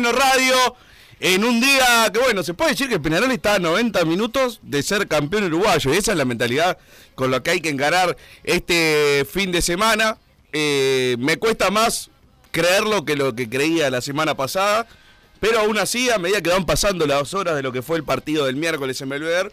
Radio. En un día que, bueno, se puede decir que Peñarol está a 90 minutos de ser campeón uruguayo. Y esa es la mentalidad con la que hay que encarar este fin de semana. Eh, me cuesta más creerlo que lo que creía la semana pasada. Pero aún así, a medida que van pasando las horas de lo que fue el partido del miércoles en Belvedere,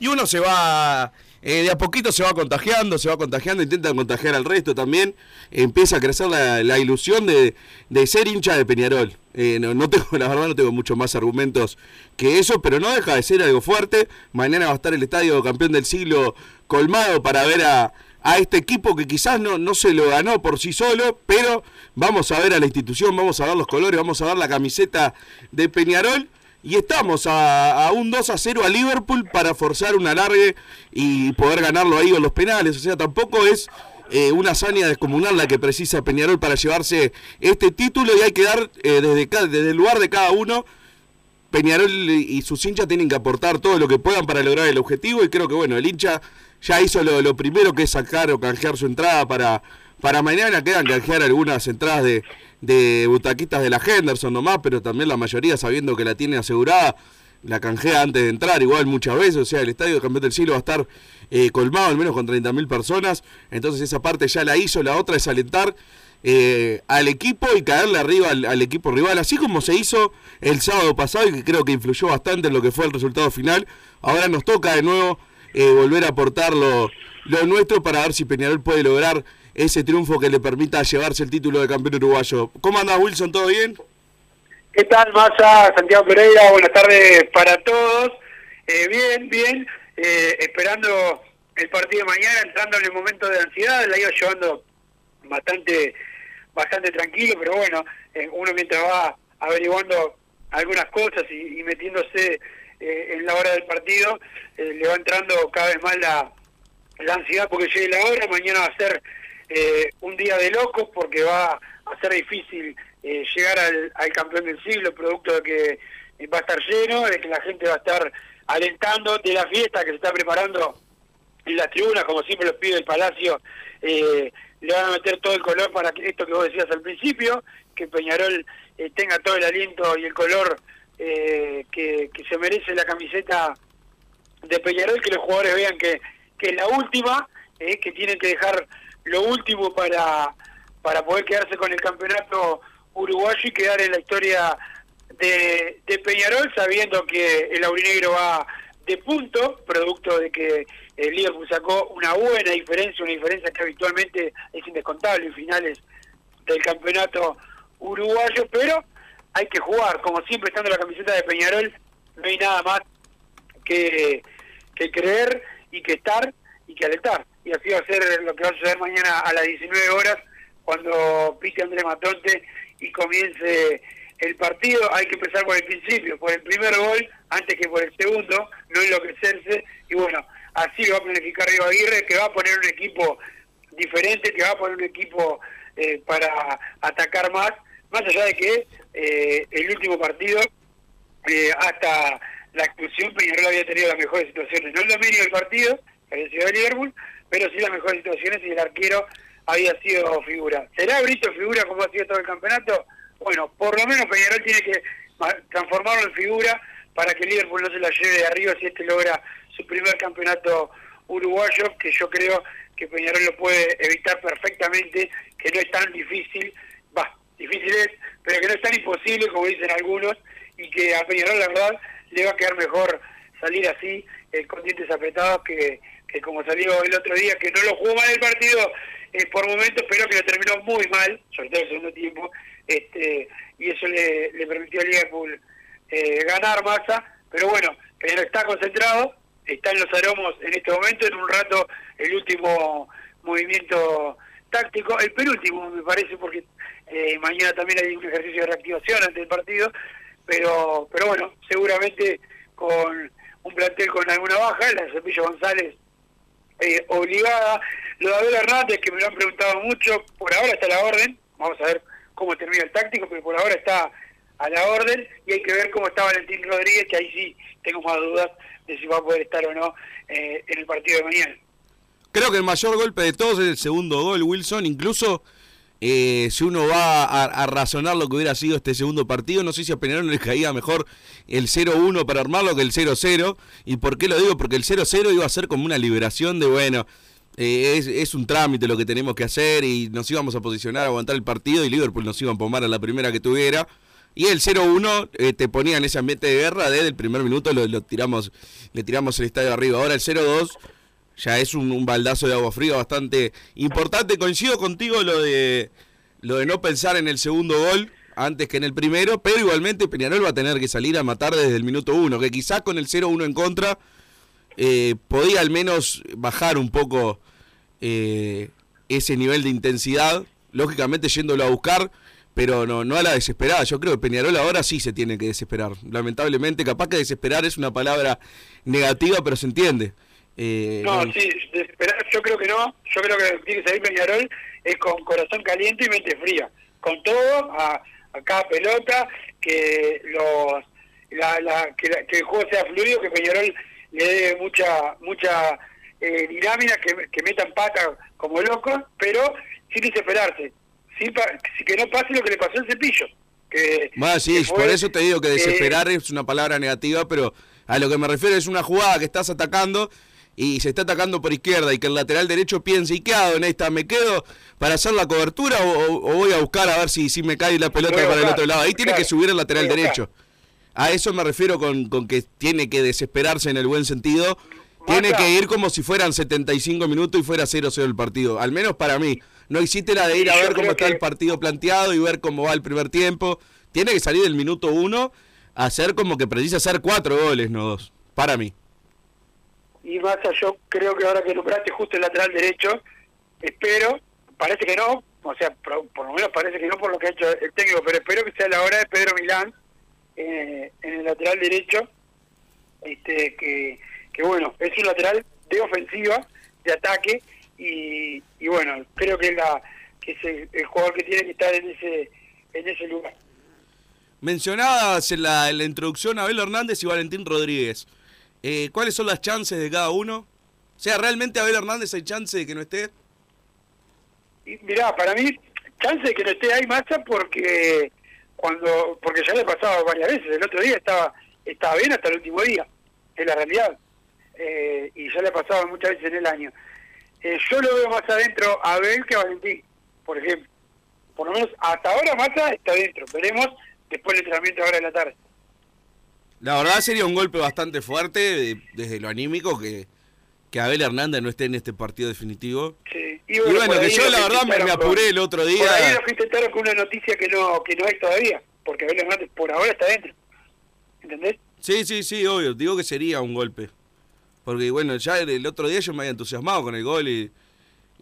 y uno se va, eh, de a poquito se va contagiando, se va contagiando, intenta contagiar al resto también. Empieza a crecer la, la ilusión de, de ser hincha de Peñarol. Eh, no, no tengo, la verdad no tengo muchos más argumentos que eso, pero no deja de ser algo fuerte. Mañana va a estar el estadio campeón del siglo colmado para ver a, a este equipo que quizás no, no se lo ganó por sí solo, pero vamos a ver a la institución, vamos a ver los colores, vamos a ver la camiseta de Peñarol. Y estamos a, un 2 a 0 a Liverpool para forzar un alargue y poder ganarlo ahí con los penales. O sea, tampoco es eh, una hazaña descomunal la que precisa Peñarol para llevarse este título y hay que dar eh, desde, ca- desde el lugar de cada uno. Peñarol y sus hinchas tienen que aportar todo lo que puedan para lograr el objetivo y creo que bueno, el hincha ya hizo lo, lo primero que es sacar o canjear su entrada para, para mañana, quedan canjear algunas entradas de, de butaquitas de la Henderson nomás, pero también la mayoría sabiendo que la tiene asegurada, la canjea antes de entrar, igual muchas veces, o sea, el estadio de campeón del siglo va a estar eh, colmado al menos con 30.000 personas, entonces esa parte ya la hizo, la otra es alentar eh, al equipo y caerle arriba al, equipo rival, así como se hizo el sábado pasado y que creo que influyó bastante en lo que fue el resultado final. Ahora nos toca de nuevo eh, volver a aportar lo, lo nuestro para ver si Peñarol puede lograr ese triunfo que le permita llevarse el título de campeón uruguayo. ¿Cómo andás, Wilson? ¿Todo bien? ¿Qué tal, Massa? Santiago Pereira, buenas tardes para todos. Eh, bien, bien, eh, esperando el partido de mañana, entrando en el momento de ansiedad, la iba llevando bastante bastante tranquilo, pero bueno, eh, uno mientras va averiguando algunas cosas y, y metiéndose eh, en la hora del partido, eh, le va entrando cada vez más la ansiedad porque llegue la hora, mañana va a ser eh, un día de locos porque va a ser difícil eh, llegar al, al campeón del siglo, producto de que eh, va a estar lleno, de que la gente va a estar alentando de la fiesta que se está preparando en las tribunas, como siempre los pide el Palacio, eh, le van a meter todo el color para que esto que vos decías al principio, que Peñarol eh, tenga todo el aliento y el color eh, que, que se merece la camiseta de Peñarol, que los jugadores vean que, que es la última, eh, que tienen que dejar lo último para, para poder quedarse con el campeonato uruguayo y quedar en la historia de, de Peñarol, sabiendo que el aurinegro va de punto, producto de que el Liverpool sacó una buena diferencia, una diferencia que habitualmente es indescontable en finales del campeonato uruguayo, pero hay que jugar, como siempre estando la camiseta de Peñarol, no hay nada más que, que creer y que estar y que alentar. Y así va a ser lo que va a suceder mañana a las 19 horas cuando pite Andrés Matonte y comience el partido. Hay que empezar por el principio, por el primer gol antes que por el segundo, no enloquecerse. Y bueno, así lo va a planificar Río Aguirre, que va a poner un equipo diferente, que va a poner un equipo eh, para atacar más, más allá de que eh, el último partido, eh, hasta la expulsión, Peñarol había tenido las mejores situaciones, no el dominio del partido, había sido de Liverpool, pero sí las mejores situaciones y el arquero había sido figura. ¿Será Brito figura como ha sido todo el campeonato? Bueno, por lo menos Peñarol tiene que transformarlo en figura para que Liverpool no se la lleve de arriba si este logra su primer campeonato uruguayo, que yo creo que Peñarol lo puede evitar perfectamente, que no es tan difícil, va, difícil es, pero que no es tan imposible como dicen algunos, y que a Peñarol la verdad le va a quedar mejor salir así, eh, con dientes apretados, que, que como salió el otro día, que no lo jugó mal el partido por momentos, pero que lo terminó muy mal, sobre todo el segundo tiempo, este y eso le, le permitió a Liverpool eh, ganar masa, pero bueno, pero está concentrado, está en los aromos en este momento, en un rato el último movimiento táctico, el penúltimo me parece, porque eh, mañana también hay un ejercicio de reactivación antes del partido, pero pero bueno, seguramente con un plantel con alguna baja, la Cepillo González eh, obligada, lo de Abel Hernández, que me lo han preguntado mucho, por ahora está a la orden, vamos a ver cómo termina el táctico, pero por ahora está a la orden y hay que ver cómo está Valentín Rodríguez, que ahí sí tengo más dudas de si va a poder estar o no eh, en el partido de mañana. Creo que el mayor golpe de todos es el segundo gol, Wilson. Incluso eh, si uno va a, razonar lo que hubiera sido este segundo partido, no sé si a Peñarol le caía mejor el 0-1 para armarlo que el 0-0. ¿Y por qué lo digo? Porque el 0-0 iba a ser como una liberación de, bueno, eh, es, es, un trámite lo que tenemos que hacer y nos íbamos a posicionar a aguantar el partido y Liverpool nos iba a pomar a la primera que tuviera. Y el 0-1 eh, te ponía en ese ambiente de guerra, desde el primer minuto lo, tiramos, le tiramos el estadio arriba. Ahora el 0-2 ya es un, baldazo de agua fría bastante importante. Coincido contigo lo de lo de no pensar en el segundo gol antes que en el primero, pero igualmente Peñarol va a tener que salir a matar desde el minuto 1, que quizás con el 0-1 en contra eh, podía al menos bajar un poco eh, ese nivel de intensidad, lógicamente yéndolo a buscar pero no, no a la desesperada. Yo creo que Peñarol ahora sí se tiene que desesperar. Lamentablemente, capaz que desesperar es una palabra negativa, pero se entiende. Eh, no, sí, desesperar yo creo que no. Yo creo que tiene que salir Peñarol es con corazón caliente y mente fría. Con todo, a, cada pelota, que los la, la, que, el juego sea fluido, que Peñarol le dé mucha mucha eh, dinámica, que, que metan pata como locos, pero sin desesperarse sí, que no pase lo que le pasó al cepillo. Que, sí, por eso te digo que desesperar es una palabra negativa, pero a lo que me refiero es una jugada que estás atacando y se está atacando por izquierda y que el lateral derecho piense, ¿y qué hago en esta? ¿Me quedo para hacer la cobertura o, voy a buscar a ver si, si me cae la pelota para el otro lado? Ahí tiene que subir el lateral derecho. A eso me refiero con, con que tiene que desesperarse en el buen sentido. Tiene que ir como si fueran 75 minutos y fuera 0-0 el partido. Al menos para mí no existe la de ir a ver cómo está el partido planteado y ver cómo va el primer tiempo. Tiene que salir del minuto uno a hacer como que precisa hacer cuatro goles, no dos, para mí. Y Massa, yo creo que ahora que nombraste justo el lateral derecho, espero, parece que no, o sea, por, lo menos parece que no por lo que ha hecho el técnico, pero espero que sea la hora de Pedro Milán eh, en el lateral derecho, este que, que bueno, es un lateral de ofensiva, de ataque, y, y bueno, creo que, la, que es el, jugador que tiene que estar en ese, en ese lugar. Mencionabas en la, en la introducción Abel Hernández y Valentín Rodríguez. Eh, ¿Cuáles son las chances de cada uno? O sea, ¿realmente Abel Hernández hay chance de que no esté? Mirá, para mí, chance de que no esté ahí Massa porque cuando porque ya le ha pasado varias veces. El otro día estaba estaba bien hasta el último día, es la realidad. Eh, y ya le ha pasado muchas veces en el año. Eh, yo lo veo más adentro a Abel que a Valentín, por ejemplo. Por lo menos hasta ahora Massa está adentro. Veremos después del entrenamiento ahora de la tarde. La verdad sería un golpe bastante fuerte eh, desde lo anímico que, que Abel Hernández no esté en este partido definitivo. Sí. Y bueno, que yo la verdad me, me apuré el otro día. Por ahí lo que intentaron con una noticia que no que no hay todavía, porque Abel Hernández por ahora está adentro. ¿Entendés? Sí, sí, sí, obvio. Digo que sería un golpe. Porque bueno, ya el, el otro día yo me había entusiasmado con el gol y,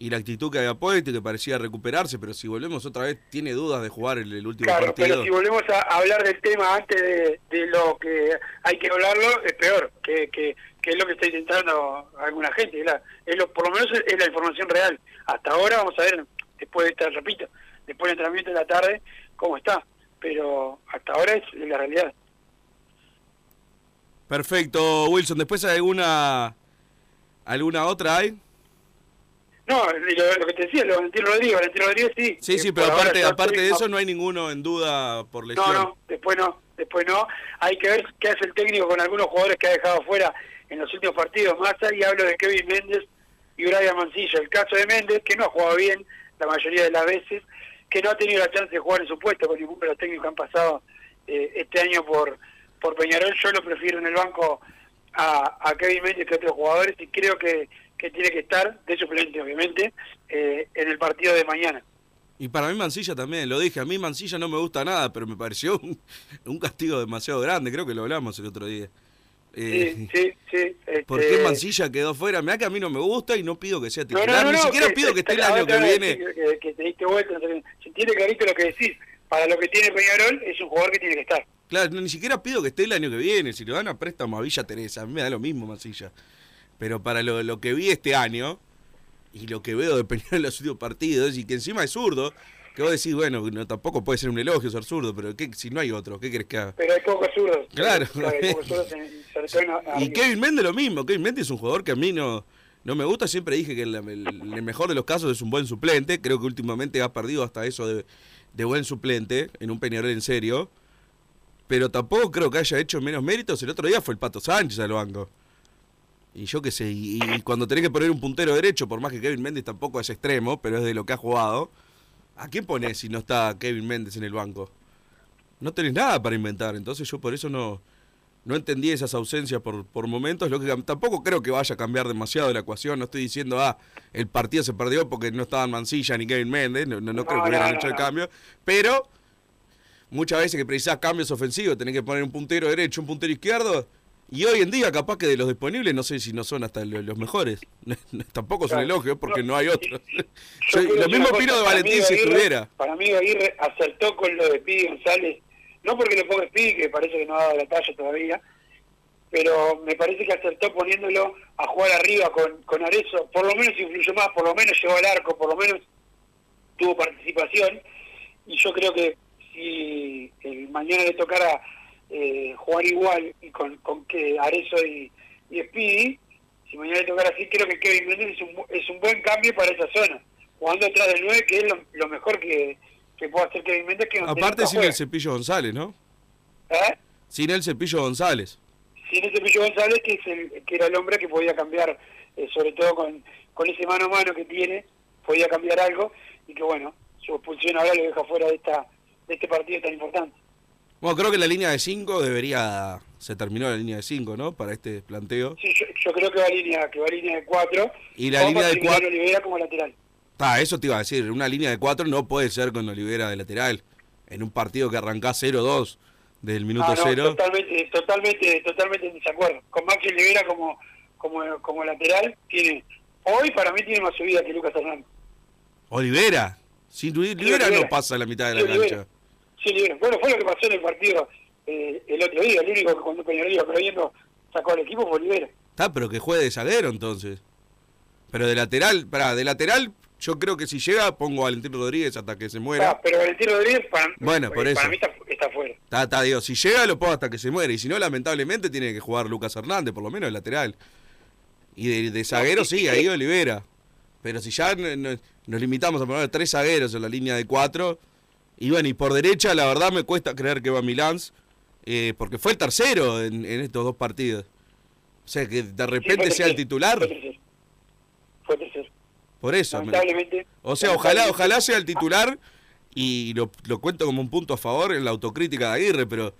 y la actitud que había puesto y que parecía recuperarse, pero si volvemos otra vez, tiene dudas de jugar el, el último Claro, partido. pero si volvemos a hablar del tema antes de, de lo que hay que hablarlo, es peor, que, que, que es lo que está intentando alguna gente. Es, la- es lo, por lo menos es, es la información real. Hasta ahora vamos a ver, después de esta, repito, después del entrenamiento de la tarde, cómo está. Pero hasta ahora es la realidad. Perfecto, Wilson. ¿Después hay alguna alguna otra hay? No, lo, lo que te decía, lo Valentín Rodríguez, Valentín Rodríguez sí. Sí, sí, pero aparte, aparte de eso no hay ninguno en duda por lesión. No, no, después no, después no. Hay que ver qué hace el técnico con algunos jugadores que ha dejado fuera en los últimos partidos. Más y hablo de Kevin Méndez y Brian Mancilla. El caso de Méndez, que no ha jugado bien la mayoría de las veces, que no ha tenido la chance de jugar en su puesto con ninguno de los técnicos que han pasado eh, este año por, por Peñarol. Yo lo prefiero en el banco a, a Kevin Méndez que a otros jugadores y creo que, que tiene que estar, de suplente obviamente, eh, en el partido de mañana. Y para mí Mancilla también, lo dije, a mí Mancilla no me gusta nada, pero me pareció un, un castigo demasiado grande, creo que lo hablamos el otro día. Eh, Sí, sí, sí. ¿Por este- qué Mancilla quedó fuera? Mirá que a mí no me gusta y no pido que sea titular, no, no, ni siquiera que- pido que esté el año que viene. Que, que te diste vuelta, si tiene clarito lo que decís, para lo que tiene Peñarol es un jugador que tiene que estar. Claro, ni siquiera pido que esté el año que viene, si le dan a préstamo a Villa Teresa, a mí me da lo mismo Mancilla. Pero para lo, lo que vi este año y lo que veo de Peñarol en los últimos partidos, y que encima es zurdo, que vos decís, bueno, no, tampoco puede ser un elogio ser zurdo, pero ¿qué, si no hay otro, ¿qué querés que haga? Pero hay pocos zurdos. Claro. hay pocos zurdos, en- sobre todo en- Y. Kevin Méndez lo mismo. Kevin Méndez es un jugador que a mí no, no me gusta. Siempre dije que en el, el mejor de los casos es un buen suplente. Creo que últimamente ha perdido hasta eso de, de buen suplente en un Peñarol en serio. Pero tampoco creo que haya hecho menos méritos. El otro día fue el Pato Sánchez al banco. Y yo qué sé, y, y cuando tenés que poner un puntero derecho, por más que Kevin Méndez tampoco es extremo, pero es de lo que ha jugado, ¿a quién ponés si no está Kevin Méndez en el banco? No tenés nada para inventar, entonces yo por eso no, no entendí esas ausencias por, por momentos. Lo que, tampoco creo que vaya a cambiar demasiado la ecuación. No estoy diciendo, ah, el partido se perdió porque no estaban Mancilla ni Kevin Méndez. No, no, no creo que hubieran hecho el cambio. Pero muchas veces que precisás cambios ofensivos, tenés que poner un puntero derecho, un puntero izquierdo. Y hoy en día, capaz que de los disponibles, no sé si no son hasta lo- los mejores. Tampoco es un Claro. elogio porque no hay otros. Lo mismo opino de Valentín si estuviera. Para mí Aguirre acertó con lo de Pidi González, no porque le ponga Pidi, que parece que no ha dado la talla todavía, pero me parece que acertó poniéndolo a jugar arriba con, con Arezzo, por lo menos influyó más, por lo menos llegó al arco, por lo menos tuvo participación, y yo creo que si el mañana le tocara eh, jugar igual y con, con que Arezzo y, y Speedy, si mañana le tocara así, creo que Kevin Méndez es un, es un buen cambio para esa zona, jugando atrás del 9, que es lo, lo mejor que, que puede hacer Kevin Méndez. Que Aparte sin el cepillo González, ¿no? ¿Eh? Sin el cepillo González. sin ese Pillo González, que, es el, que era el hombre que podía cambiar, eh, sobre todo con, con ese mano a mano que tiene, podía cambiar algo, y que bueno, su expulsión ahora lo deja fuera de esta de este partido tan importante. Bueno, creo que la línea de 5 debería. Se terminó la línea de 5, ¿no? Para este planteo. Sí, yo, yo creo que va a línea, que va a línea de 4, Y la línea de cuatro- Olivera como lateral. Ah, eso te iba a decir. Una línea de 4 no puede ser con Olivera de lateral. En un partido que arrancás 0-2 desde el minuto Ah, no, 0. totalmente, totalmente, totalmente en desacuerdo. Con Maxi Olivera como, como, como lateral, tiene hoy para mí tiene más subida que Lucas Hernández. Olivera. Sin Olivera Olivera. no pasa la mitad de la cancha. Sí. Bueno, fue lo que pasó en el partido eh, el otro día. El único que cuando Peñarol iba perdiendo sacó al equipo fue Olivera. Está, pero que juegue de zaguero entonces. Pero de lateral, pará, de lateral, yo creo que si llega pongo a Valentín Rodríguez hasta que se muera. Ah, pero Valentín Rodríguez para, Bueno, por para eso. mí está, está afuera. Está, está, digo, si llega lo pongo hasta que se muere. Y si no, lamentablemente tiene que jugar Lucas Hernández, por lo menos de lateral. Y de, de zaguero sí, ahí Olivera. Pero si ya no- no- nos limitamos a poner tres zagueros en la línea de cuatro. Y bueno, y por derecha, la verdad me cuesta creer que va Milans. eh, porque fue el tercero en, en estos dos partidos. O sea, que de repente sea el titular. Fue tercero. Fue tercero. Por eso. me- Lamentablemente. o sea, ojalá, lamentablemente, ojalá sea el titular y lo, lo cuento como un punto a favor en la autocrítica de Aguirre, pero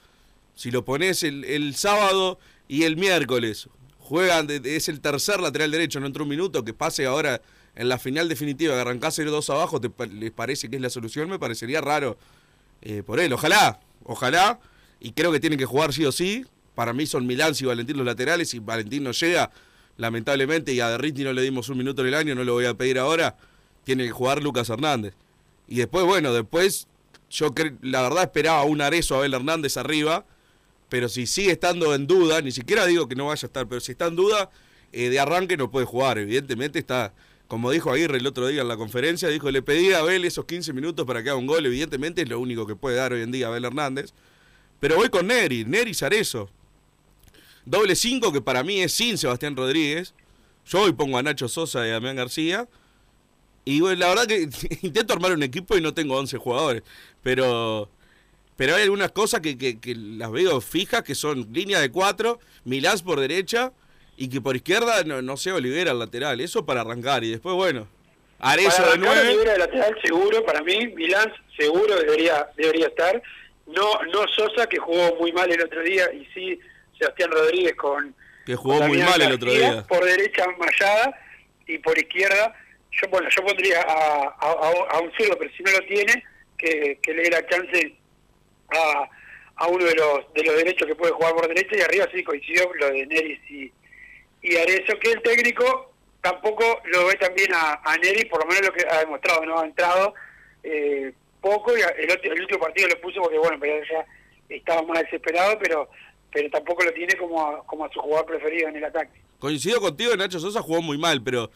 si lo pones el, el sábado y el miércoles, juegan, es el tercer lateral derecho, no entró un minuto, que pase ahora en la final definitiva, que arrancás 0-2 abajo, te, ¿les parece que es la solución? Me parecería raro eh, por él. Ojalá, ojalá, y creo que tienen que jugar sí o sí. Para mí son Milán y Valentín los laterales, y Valentín no llega, lamentablemente, y a Derriti no le dimos un minuto en el año, no lo voy a pedir ahora, tiene que jugar Lucas Hernández. Y después, bueno, después yo la verdad esperaba un Arezo a Abel Hernández arriba, pero si sigue estando en duda, ni siquiera digo que no vaya a estar, pero si está en duda, eh, de arranque no puede jugar, evidentemente está, como dijo Aguirre el otro día en la conferencia, dijo, le pedí a Abel esos 15 minutos para que haga un gol, evidentemente es lo único que puede dar hoy en día Abel Hernández, pero voy con Neri, Neri Arezo. Doble 5 que para mí es sin Sebastián Rodríguez. Yo hoy pongo a Nacho Sosa y a Damián García. Y bueno, la verdad que intento armar un equipo y no tengo 11 jugadores. Pero pero hay algunas cosas que, que- que las veo fijas, que son línea de 4, Milán por derecha y que por izquierda no, no sé, Olivera al lateral. Eso para arrancar. Y después, bueno, Para de 9. Olivera de lateral seguro, para mí, Milán seguro debería debería estar. No no Sosa, que jugó muy mal el otro día, y sí Sebastián Rodríguez con... Que jugó con muy mal el otro día. Por derecha Mayada y por izquierda, yo bueno yo pondría a, a, a- a un zurdo, pero si no lo tiene, que, que le dé la chance a, a uno de los de los derechos que puede jugar por derecha, y arriba sí coincidió lo de Neris y, y Arezzo, que el técnico tampoco lo ve también a, a Neri, por lo menos lo que ha demostrado, no ha entrado eh, poco, y el, otro- el último partido lo puso porque, bueno, pero ya estaba más desesperado, pero pero tampoco lo tiene como a, como a su jugador preferido en el ataque. Coincido contigo, Nacho Sosa jugó muy mal, pero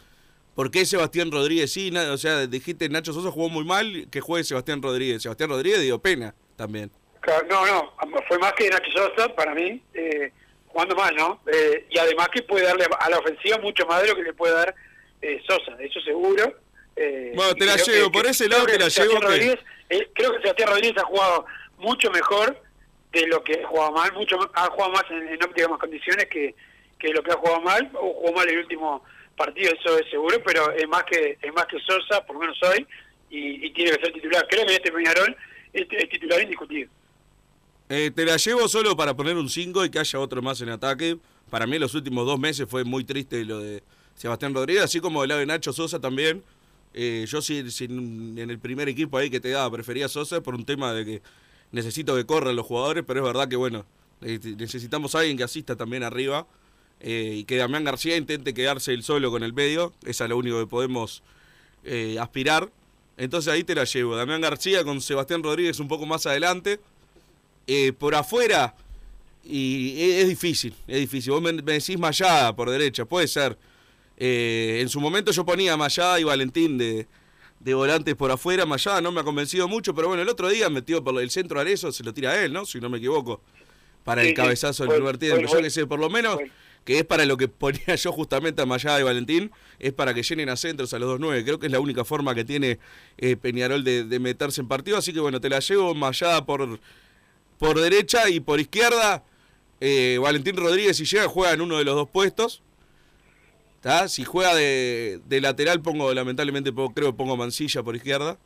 ¿por qué Sebastián Rodríguez sí? O sea, dijiste Nacho Sosa jugó muy mal, que juegue Sebastián Rodríguez. Sebastián Rodríguez dio pena también. Claro, No, no, fue más que Nacho Sosa para mí, eh, jugando mal, ¿no? Eh, y además que puede darle a la ofensiva mucho más de lo que le puede dar eh, Sosa, eso seguro. Eh, Bueno, te la llevo, que- por ese lado te la llevo que- Rodríguez, eh, creo que Sebastián Rodríguez ha jugado mucho mejor de lo que ha jugado mal, mucho ha jugado más en, en óptimas condiciones que, que lo que ha jugado mal, o jugó mal el último partido, eso es seguro, pero es más que es más que Sosa, por lo menos hoy, y, y tiene que ser titular. Creo que este Peñarol es, es titular indiscutido. Eh, te la llevo solo para poner un 5 y que haya otro más en ataque. Para mí los últimos dos meses fue muy triste lo de Sebastián Rodríguez, así como el lado de Nacho Sosa también. Eh, yo sí, en el primer equipo ahí que te daba prefería Sosa por un tema de que necesito que corran los jugadores, pero es verdad que bueno, eh, necesitamos a alguien que asista también arriba eh, y que Damián García intente quedarse él solo con el medio, esa es lo único que podemos aspirar. Entonces ahí te la llevo, Damián García con Sebastián Rodríguez un poco más adelante. Eh, por afuera, y es, es difícil, es difícil. Vos me, me decís Mayada por derecha, puede ser. Eh, en su momento yo ponía Mayada y Valentín de, de volantes por afuera. Mayada no me ha convencido mucho, pero bueno, el otro día metió por el centro Arezo, se lo tira a él, ¿no? Si no me equivoco. Para Sí, el sí, cabezazo del primer tiempo. Yo que sé, por lo menos, que es para lo que ponía yo justamente a Mayada y Valentín, es para que llenen a centros a los 2-9. Creo que es la única forma que tiene eh, Peñarol de, de meterse en partido. Así que bueno, te la llevo Mayada por, por derecha y por izquierda. eh, Valentín Rodríguez, si llega, juega en uno de los dos puestos. ¿Tá? Si juega de, de lateral, pongo, lamentablemente, pongo- creo pongo Mancilla por izquierda.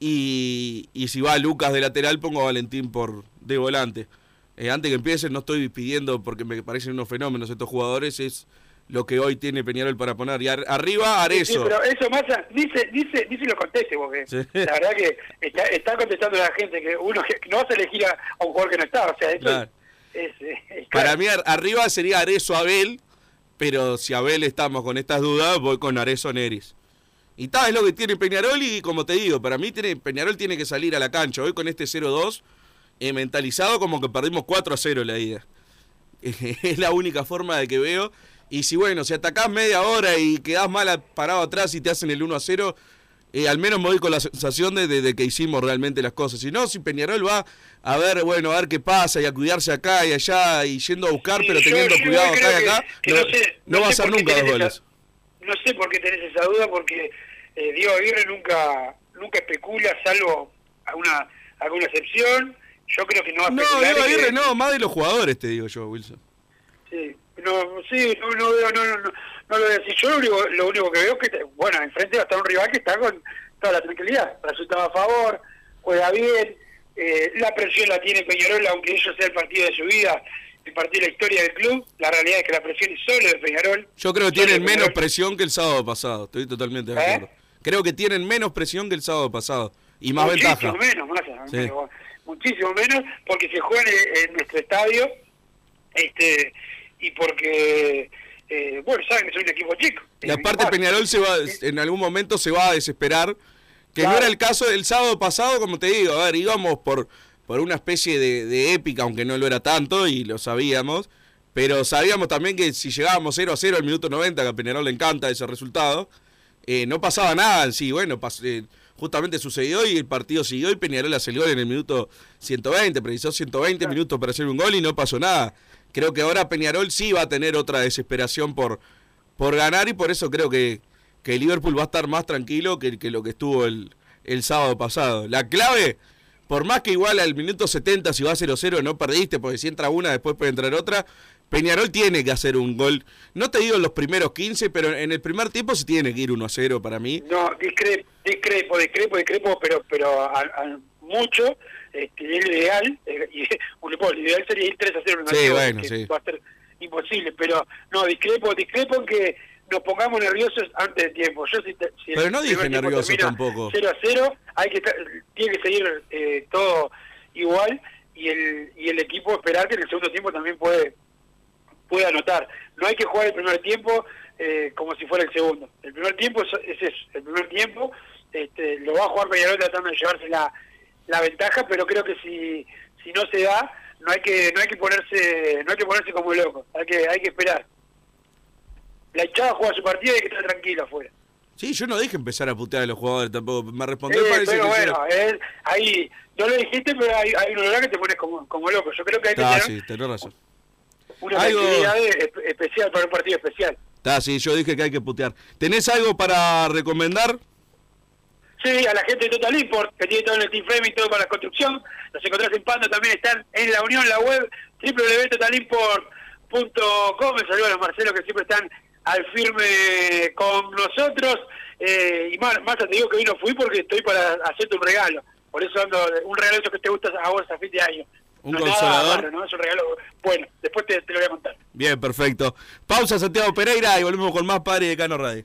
Y, y si va Lucas de lateral, pongo a Valentín por de volante. Eh, antes que empiecen, no estoy pidiendo porque me parecen unos fenómenos estos jugadores, es lo que hoy tiene Peñarol para poner. Y ar- arriba, Arezo. Sí, pero eso, Massa, dice, dice, dice lo conteste, porque Sí. la verdad que está, está contestando la gente que uno que no vas a elegir a, a un jugador que no está, o sea, eso Claro. es, es- es Para claro. mí ar- arriba sería Arezo Abel, pero si Abel estamos con estas dudas, voy con Arezo Neris. Y tal, es lo que tiene Peñarol y como te digo, para mí tiene, Peñarol tiene que salir a la cancha. Hoy con este 0-2, eh, mentalizado como que perdimos 4-0 la ida. es la única forma de que veo. Y si bueno, si atacás media hora y quedás mal parado atrás y te hacen el 1-0, eh, al menos me voy con la sensación de, de- de que hicimos realmente las cosas. Si no, si Peñarol va a ver, bueno, a ver qué pasa y a cuidarse acá y allá y yendo a buscar, Sí, pero teniendo yo cuidado acá y acá, que no, no sé- no no va a ser nunca dos goles. esa- no sé por qué tenés esa duda, porque eh, Diego Aguirre nunca nunca especula, salvo alguna alguna excepción. Yo creo que no va a No. Diego que- Aguirre no, más de los jugadores, te digo yo, Wilson. Sí, no, sí, no, no veo, no, no, no, no lo veo así. Yo lo único, lo único que veo es que, bueno, enfrente va a estar un rival que está con toda la tranquilidad, resultado a favor, juega bien, eh, la presión la tiene Peñarol, aunque ellos sea el partido de su vida, el partido de la historia del club, la realidad es que la presión es solo de Peñarol. Yo creo que tienen menos presión que el sábado pasado, estoy totalmente de ¿Eh? acuerdo. Creo que tienen menos presión que el sábado pasado y más muchísimo ventaja. menos, Sí. muchísimo menos, porque se juega en, en nuestro estadio, este y porque, eh, bueno, saben que soy un equipo chico. Y aparte Peñarol se va, en algún momento se va a desesperar, que no Claro. era el caso del sábado pasado, como te digo, a ver, íbamos por, por una especie de, de épica, aunque no lo era tanto, y lo sabíamos, pero sabíamos también que si llegábamos 0 a 0 al minuto 90, que a Peñarol le encanta ese resultado, eh, no pasaba nada, sí, bueno, eh, justamente sucedió y el partido siguió y Peñarol hace el gol en el minuto 120, precisó 120 minutos para hacer un gol y no pasó nada. Creo que ahora Peñarol sí va a tener otra desesperación por, por ganar y por eso creo que, que Liverpool va a estar más tranquilo que, que lo que estuvo el, el sábado pasado. La clave, por más que igual al minuto 70 si va 0-0 no perdiste, porque si entra una después puede entrar otra, Peñarol tiene que hacer un gol. No te digo en los primeros 15, pero en el primer tiempo se tiene que ir 1-0 para mí. No, discrepo, discrepo, discrepo, discrepo, pero pero a, a mucho, este, es lo ideal, eh, y bueno, lo ideal sería ir 3 a 0 en Sí, partido, bueno, que sí. va a ser imposible, pero no, discrepo, discrepo en que nos pongamos nerviosos antes de tiempo. Yo si si Pero no dije termina tampoco. 0 a 0, hay que estar- tiene que seguir eh, todo igual y el y el equipo esperar que en el segundo tiempo también puede puede anotar. No hay que jugar el primer tiempo eh, como si fuera el segundo. El primer tiempo es, es eso, el primer tiempo este, lo va a jugar Peñarol tratando de llevarse la, la ventaja, pero creo que si si no se da, no hay que no hay que ponerse no hay que ponerse como loco, hay que hay que esperar. La hinchada juega su partido y hay que estar tranquilo afuera. Sí, yo no dije empezar a putear a los jugadores tampoco. Me respondió Eh, parece pero que bueno, eh, ahí no lo dijiste, pero hay, hay un lugar que te pones como, como loco. Yo creo que hay que Ah, tener sí, tenés razón. una Algo- actividad especial para un partido especial. Está, sí, yo dije que hay que putear. ¿Tenés algo para recomendar? Sí, a la gente de Total Import, que tiene todo el team frame y todo para la construcción. Los encontrás en Pando, también están en la unión, la web www.totalimport.com. Me saludo a los Marcelos que siempre están al firme con nosotros. Eh, y más, más te digo que hoy no fui porque estoy para hacerte un regalo. Por eso ando un regalo que te gusta a vos a fin de año. ¿Un no consolador? raro, ¿no? Es un regalo bueno. Después te, te lo voy a contar. Bien, perfecto. Pausa Santiago Pereira y volvemos con más Padre de Cano Radio.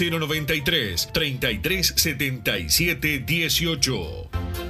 093 3377 18.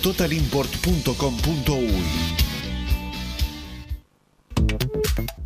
www.totalimport.com.uy.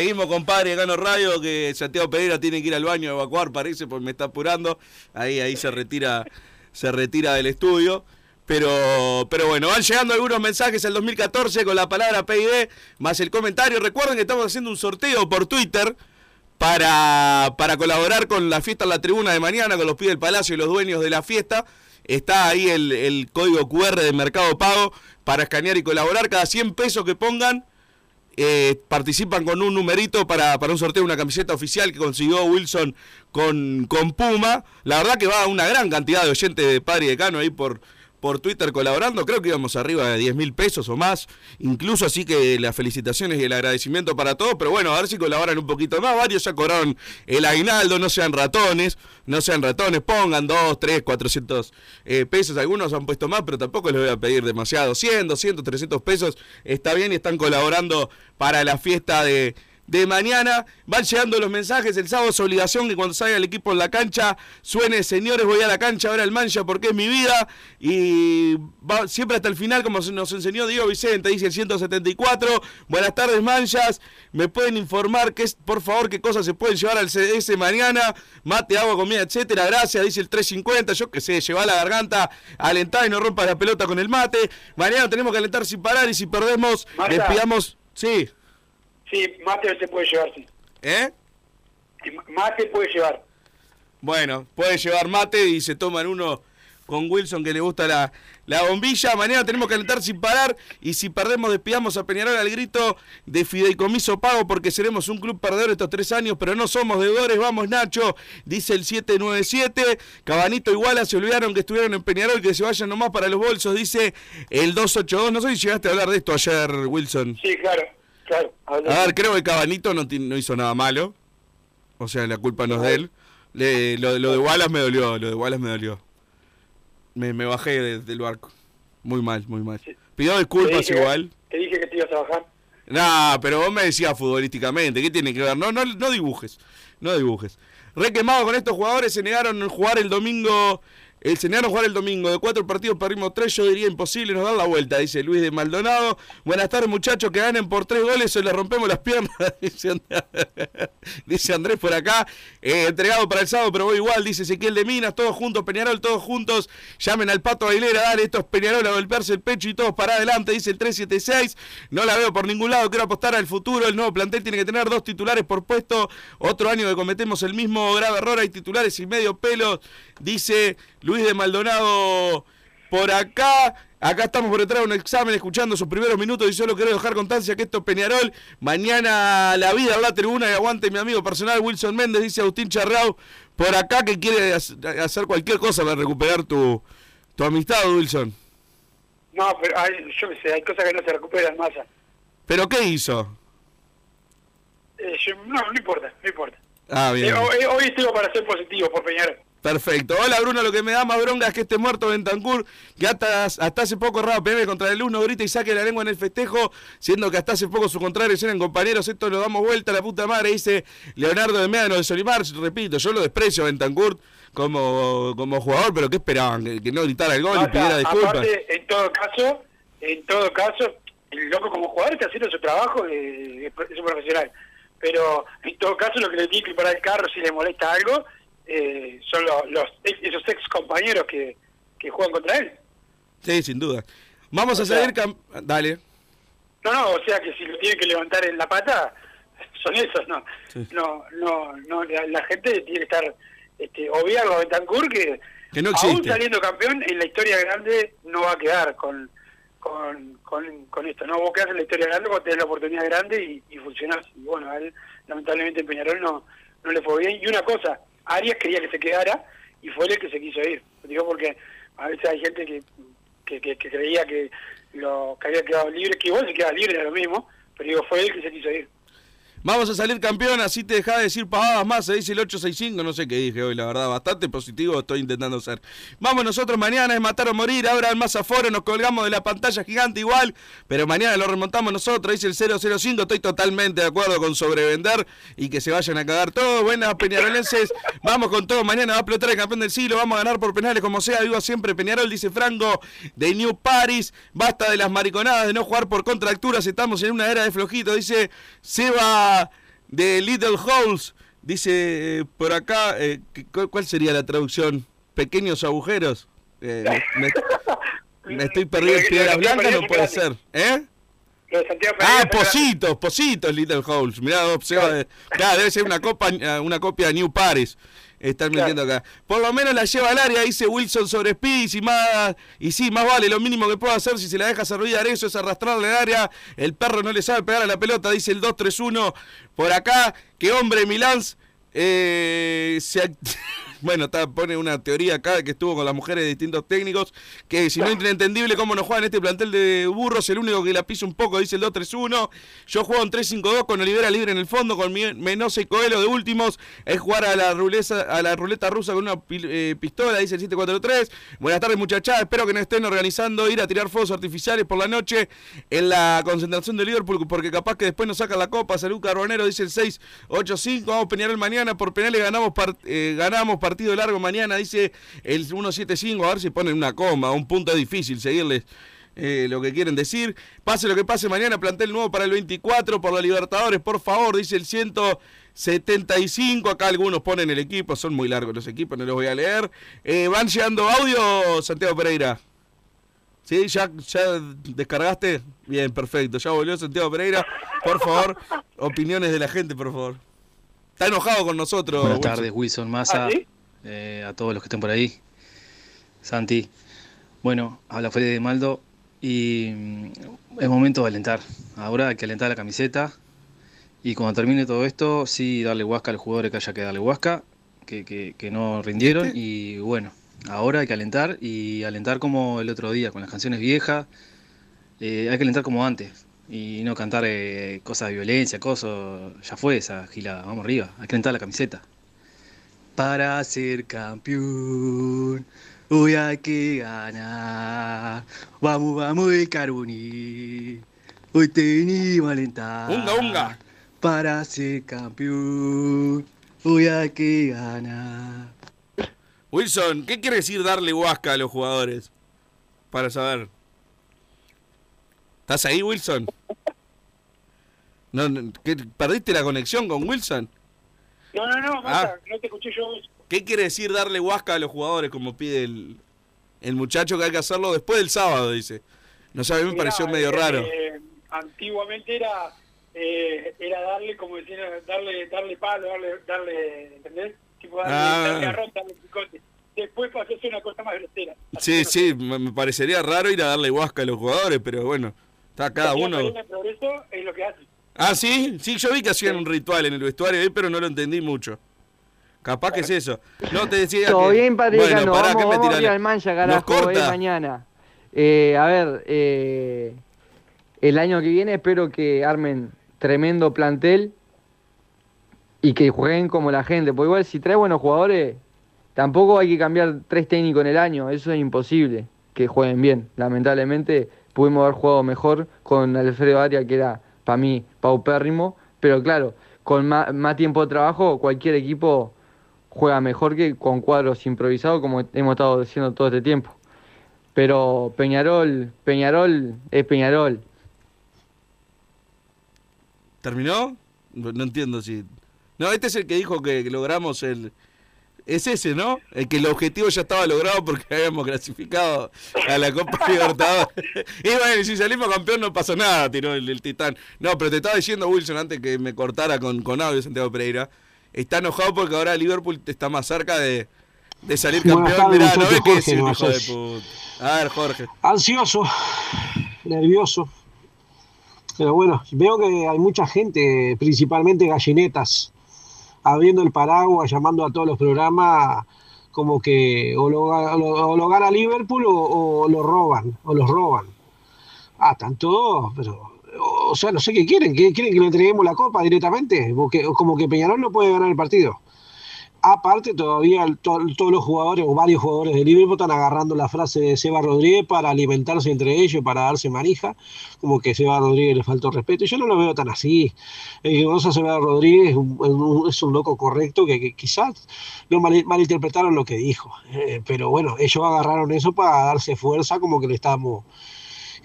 Seguimos, compadre, en radio, que Santiago Pereira tiene que ir al baño a evacuar, parece, pues me está apurando. Ahí, ahí se retira, se retira del estudio. Pero, pero bueno, van llegando algunos mensajes al 2014 con la palabra PID más el comentario. Recuerden que estamos haciendo un sorteo por Twitter para, para colaborar con la fiesta en la tribuna de mañana, con los pibes del Palacio y los dueños de la fiesta. Está ahí el, el código QR de Mercado Pago para escanear y colaborar. Cada 100 pesos que pongan eh, participan con un numerito para, para un sorteo de una camiseta oficial que consiguió Wilson con, con Puma. La verdad que va una gran cantidad de oyentes de Padre y Decano ahí por, por Twitter colaborando. Creo que íbamos arriba de 10 mil pesos o más. Incluso así que las felicitaciones y el agradecimiento para todos. Pero bueno, a ver si colaboran un poquito más. Varios ya cobraron el aguinaldo. No sean ratones. No sean ratones. Pongan 2, 3, 400 eh, pesos. Algunos han puesto más, pero tampoco les voy a pedir demasiado. 100, 200, 300 pesos. Está bien y están colaborando para la fiesta de de mañana. Van llegando los mensajes. El sábado es obligación que cuando salga el equipo en la cancha suene, señores, voy a la cancha ahora el mancha porque es mi vida. Y va siempre hasta el final, como nos enseñó Diego Vicente, dice el 174. Buenas tardes, manchas. ¿Me pueden informar, que es, por favor, qué cosas se pueden llevar al CDS mañana? Mate, agua, comida, etcétera. Gracias, dice el 350. Yo que sé, lleva la garganta, alentar y no rompa la pelota con el mate. Mañana tenemos que alentar sin parar y si perdemos, despidamos. Sí. Sí, mate se puede llevar, sí. ¿Eh? Mate puede llevar. Bueno, puede llevar mate y se toman uno con Wilson que le gusta la, la bombilla. Mañana tenemos que alentar sin parar y si perdemos despidamos a Peñarol al grito de fideicomiso pago porque seremos un club perdedor estos tres años, pero no somos deudores. Vamos Nacho, dice el 797. Cabanito igual se olvidaron que estuvieron en Peñarol, que se vayan nomás para los bolsos, dice el 282. No sé si llegaste a hablar de esto ayer, Wilson. Sí, claro. Claro, a ver, creo que Cabanito no, no hizo nada malo. O sea, la culpa no es de él. Le, lo, lo, de Wallace me dolió, lo de Wallace me dolió. Me, me bajé de, del barco. Muy mal, muy mal. Pidió disculpas te igual. te dije que te ibas a bajar. Nah, pero vos me decías futbolísticamente. ¿Qué tiene que ver? No, no, no dibujes. No dibujes. Re quemado con estos jugadores, se negaron a jugar el domingo el señor jugar el domingo. De cuatro partidos perdimos tres. Yo diría imposible nos dan la vuelta, dice Luis de Maldonado. Buenas tardes, muchachos. Que ganen por tres goles o le rompemos las piernas. dice Andrés, por acá. Eh, entregado para el sábado, pero voy igual. Dice Ezequiel de Minas. Todos juntos, Peñarol, todos juntos. Llamen al Pato Aguilera. Dale, estos Peñarol a golpearse el pecho y todos para adelante. Dice el 376. No la veo por ningún lado. Quiero apostar al futuro. El nuevo plantel tiene que tener dos titulares por puesto. Otro año que cometemos el mismo grave error. Hay titulares y medio pelo. Dice de Maldonado por acá. Acá estamos por entrar a un examen escuchando sus primeros minutos y solo quiero dejar constancia que esto es Peñarol. Mañana la vida a la tribuna y aguante mi amigo personal Wilson Méndez, dice Agustín Charrao, por acá que quiere hacer cualquier cosa para recuperar tu, tu amistad, Wilson. No, pero hay, yo qué sé, hay cosas que no se recuperan, masa. ¿Pero qué hizo? Eh, no, no importa, no importa. Ah, bien. Eh, hoy, hoy estoy para ser positivo por Peñarol. Perfecto. Hola Bruno, lo que me da más bronca es que esté muerto Bentancur, que hasta, hasta hace poco Raba PM contra el uno grita y saque la lengua en el festejo, siendo que hasta hace poco sus contrarios eran compañeros, esto lo damos vuelta a la puta madre, dice Leonardo de Meano de Solimar, repito, yo lo desprecio a Bentancur como, como jugador, pero ¿qué esperaban? Que, no gritara el gol y pidiera disculpas. Aparte, en todo caso, en todo caso, el loco como jugador está haciendo su trabajo, eh, es un profesional, pero en todo caso lo que le tiene que parar el carro si le molesta algo eh, son los, esos ex compañeros que, que juegan contra él. Sí, sin duda. Vamos a seguir... Dale. No, no, o sea que si lo tiene que levantar en la pata, son esos, no. No, no, no, la, la gente tiene que estar, este, obviarlo a Betancourt que, Que no aún saliendo campeón en la historia grande no va a quedar con, con, con, con esto, no vos quedás en la historia grande cuando tenés la oportunidad grande y, y funcionás. Y bueno, a él lamentablemente en Peñarol no, no le fue bien. Y una cosa, Arias quería que se quedara y fue él el que se quiso ir. Digo porque a veces hay gente que, que, creía que lo que había quedado libre, que igual se queda libre era lo mismo, pero digo, fue él que se quiso ir. Vamos a salir campeón, así te deja de decir pavadas más, se dice el 865, no sé qué dije hoy, la verdad, bastante positivo estoy intentando ser. Vamos nosotros mañana, es matar o morir, el más aforo, nos colgamos de la pantalla gigante igual, pero mañana lo remontamos nosotros, dice el 005, estoy totalmente de acuerdo con sobrevender y que se vayan a cagar todos, buenas peñarolenses, vamos con todo, mañana va a explotar el campeón del siglo, vamos a ganar por penales como sea, viva siempre Peñarol, dice Franco, de New Paris, basta de las mariconadas, de no jugar por contracturas, estamos en una era de flojito, dice Seba de Little Holes, dice eh, por acá, eh, ¿cuál sería la traducción? Pequeños agujeros. Eh, me, me estoy perdiendo en piedras blancas, no puede ser. ¿Eh? Ah, positos, positos, Little Holes. Mirá, eh, claro, debe ser una, copa, una copia de New Paris. Están mintiendo acá. Por lo menos la lleva al área, dice Wilson sobre Speed. Y, más, y sí, más vale, lo mínimo que puedo hacer si se la deja olvidar eso es arrastrarle al área. El perro no le sabe pegar a la pelota, dice el 2-3-1. Por acá, que hombre, Milán. Eh, se bueno, está, pone una teoría acá que estuvo con las mujeres de distintos técnicos. Que si no es inentendible cómo no juega en este plantel de burros, el único que la pisa un poco, dice el 2-3-1. Yo juego en 3-5-2 con Olivera libre en el fondo, con Menose y de últimos. Es jugar a la ruleta, a la ruleta rusa con una eh, pistola, dice el 7-4-3. Buenas tardes, muchachas. Espero que no estén organizando ir a tirar fuegos artificiales por la noche en la concentración de Liverpool, porque capaz que después nos sacan la copa. Salud Carbonero, dice el 6-8-5. Vamos a Peñarol mañana. Por penales ganamos, par- eh, ganamos largo mañana, dice el 1-7-5. A ver si ponen una coma, un punto difícil seguirles. eh, lo que quieren decir. Pase lo que pase mañana, plantel nuevo para el 24 por la Libertadores, por favor, dice el 175. Acá algunos ponen el equipo, son muy largos los equipos, no los voy a leer. Eh, ¿Van llegando audio, Santiago Pereira? ¿Sí? ¿Ya, ¿Ya descargaste? Bien, perfecto. Ya volvió Santiago Pereira. Por favor, opiniones de la gente, por favor. Está enojado con nosotros. Buenas Wilson. tardes, Wilson Massa, ¿Ah, sí? Eh, a todos los que estén por ahí. Santi, bueno, habla Fede de Maldo y mm, es momento de alentar. Ahora hay que alentar la camiseta y cuando termine todo esto, sí darle huasca a los jugadores que haya que darle huasca, que, que, que no rindieron y bueno, ahora hay que alentar y alentar como el otro día, con las canciones viejas, eh, hay que alentar como antes y no cantar eh, cosas de violencia, cosas, ya fue esa gilada, vamos arriba, hay que alentar la camiseta. Para ser campeón, hoy hay que ganar. Vamos, vamos el Carboni. Hoy a alentar. Unga, unga. Para ser campeón, hoy hay que ganar. Wilson, ¿qué quiere decir darle huasca a los jugadores? Para saber. ¿Estás ahí, Wilson? No, no, ¿qué- ¿Perdiste la conexión con Wilson? No, no, no, Ah. Massa, no te escuché yo. ¿Qué quiere decir darle huasca a los jugadores como pide el, el muchacho que hay que hacerlo después del sábado, dice? No sé, a mí me Mirá, pareció medio eh, raro. eh, antiguamente era eh, era darle, como decían, darle darle palo, darle, darle ¿entendés? Tipo darle, Ah. darle arroz, darle picote. Después pasó a ser una cosa más grosera. Sí, sí, me me parecería raro ir a darle huasca a los jugadores, pero bueno, está cada uno... Academia Progreso es lo que hace. Ah, sí, sí, yo vi que hacían un ritual en el vestuario ahí, pero no lo entendí mucho. Capaz que es eso. No te decía Todo que... bien, Patricano. Bueno, pará, vamos, ¿qué me vamos al mancha, ¿Nos carajo, corta? mañana. Eh, a ver, eh, el año que viene espero que armen tremendo plantel y que jueguen como la gente. Porque igual si trae buenos jugadores, tampoco hay que cambiar tres técnicos en el año. Eso es imposible que jueguen bien. Lamentablemente pudimos haber jugado mejor con Alfredo Aria, que era para mí paupérrimo. Pero claro, con más tiempo de trabajo, cualquier equipo juega mejor que con cuadros improvisados como hemos estado diciendo todo este tiempo. Pero Peñarol, Peñarol es Peñarol. ¿Terminó? No, no entiendo si... No, este es el que dijo que logramos el, es ese, ¿no? El que el objetivo ya estaba logrado porque habíamos clasificado a la Copa Libertadores. y bueno, si salimos campeón no pasó nada, tiró el, el titán. No, pero te estaba diciendo Wilson antes que me cortara con, con audio Santiago Pereira. Está enojado porque ahora Liverpool está más cerca de, de salir campeón. Mirá, ¿no ves que es un hijo de puta? A ver, Jorge. Ansioso, nervioso. Pero bueno, veo que hay mucha gente, principalmente gallinetas, abriendo el paraguas, llamando a todos los programas como que o lo, o lo gana Liverpool o, o lo roban, o los roban. Ah, están todos, pero, o sea, no sé qué quieren, ¿qué quieren que le entreguemos la copa directamente? Porque, como que Peñarol no puede ganar el partido. Aparte, todavía el- to- todos los jugadores o varios jugadores de Liverpool están agarrando la frase de Seba Rodríguez para alimentarse entre ellos, para darse manija, como que Seba Rodríguez le faltó respeto. Y yo no lo veo tan así. El que Seba Rodríguez es un, loco correcto que, quizás no mal- malinterpretaron lo que dijo. Eh, pero bueno, ellos agarraron eso para darse fuerza, como que le estamos.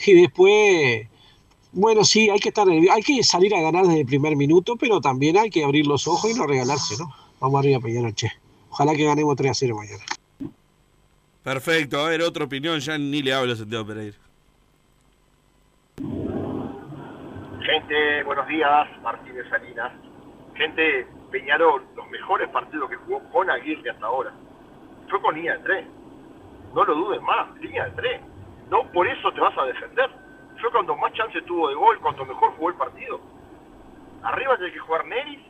Y después. Bueno, sí, hay que estar, hay que salir a ganar desde el primer minuto, pero también hay que abrir los ojos y no regalarse, ¿no? Vamos arriba, Peñarol, che. Ojalá que ganemos 3 a 0 mañana. Perfecto, a ver, otra opinión, ya ni le hablo a Santiago Pereira. Gente, buenos días, Martínez Salinas. Gente, Peñarol, los mejores partidos que jugó con Aguirre hasta ahora. Fue con línea de tres. No lo dudes más, línea de tres. No por eso te vas a defender. Fue cuando más chance tuvo de gol, cuando mejor jugó el partido. Arriba tiene que jugar Neris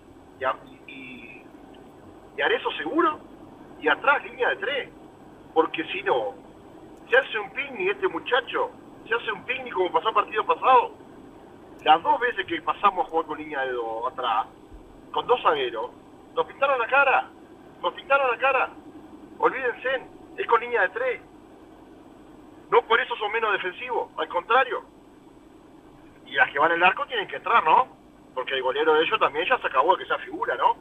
y, y Arezo seguro. Y atrás línea de tres. Porque si no, se hace un picnic este muchacho. Se hace un picnic como pasó el partido pasado. Las dos veces que pasamos a jugar con línea de dos atrás, con dos zagueros, nos pintaron la cara. Nos pintaron la cara. Olvídense, es con línea de tres. No por eso son menos defensivos, al contrario. Y las que van el arco tienen que entrar, ¿no? Porque el golero de ellos también ya se acabó de que sea figura, ¿no?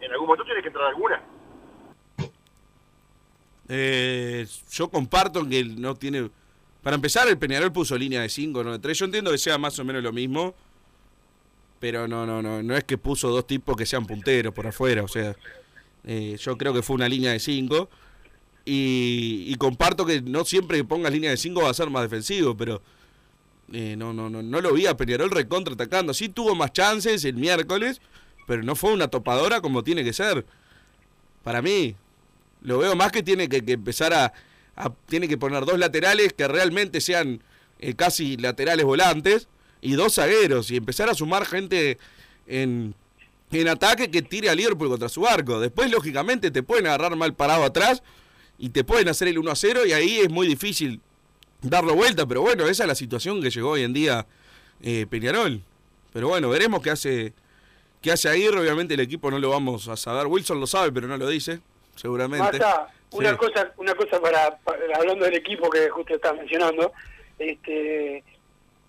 En algún momento tiene que entrar alguna. Eh, yo comparto que no tiene. Para empezar, el Peñarol puso línea de 5, no de 3. Yo entiendo que sea más o menos lo mismo. Pero no, no, no. No es que puso dos tipos que sean punteros por afuera. O sea, eh, yo creo que fue una línea de 5. Y, y comparto que no siempre que pongas línea de 5 va a ser más defensivo, pero eh, no, no, no, no lo vi a Peñarol recontra atacando. Sí tuvo más chances el miércoles, pero no fue una topadora como tiene que ser. Para mí, lo veo más que tiene que, que empezar a, Tiene que poner dos laterales que realmente sean eh, casi laterales volantes y dos zagueros y empezar a sumar gente en, en ataque que tire a Liverpool contra su arco. Después, lógicamente, te pueden agarrar mal parado atrás y te pueden hacer el 1 a 0 y ahí es muy difícil darlo vuelta. Pero bueno, esa es la situación que llegó hoy en día eh, Peñarol. Pero bueno, veremos qué hace, qué hace Aguirre. Obviamente el equipo no lo vamos a saber. Wilson lo sabe, pero no lo dice, seguramente. Una Sí. cosa, una cosa para, para- hablando del equipo que justo estás mencionando, este,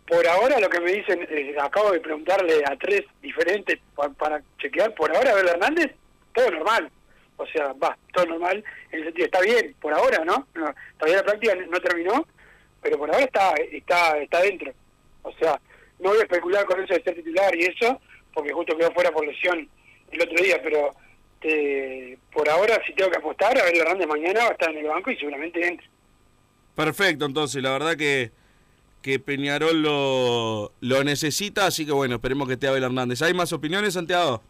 por ahora lo que me dicen, eh, acabo de preguntarle a tres diferentes pa- para chequear, por ahora Abel Hernández, todo normal, o sea, va, todo normal, en el sentido, está bien, por ahora, ¿no? no todavía la práctica no terminó, pero por ahora está, está, está dentro, o sea, no voy a especular con eso de ser titular y eso, porque justo quedó fuera por lesión el otro día, pero eh, por ahora si tengo que apostar, Abel Hernández mañana va a estar en el banco y seguramente entre. Perfecto, entonces, la verdad que, que Peñarol lo, lo necesita, así que bueno, esperemos que esté Abel Hernández. ¿Hay más opiniones, Santiago?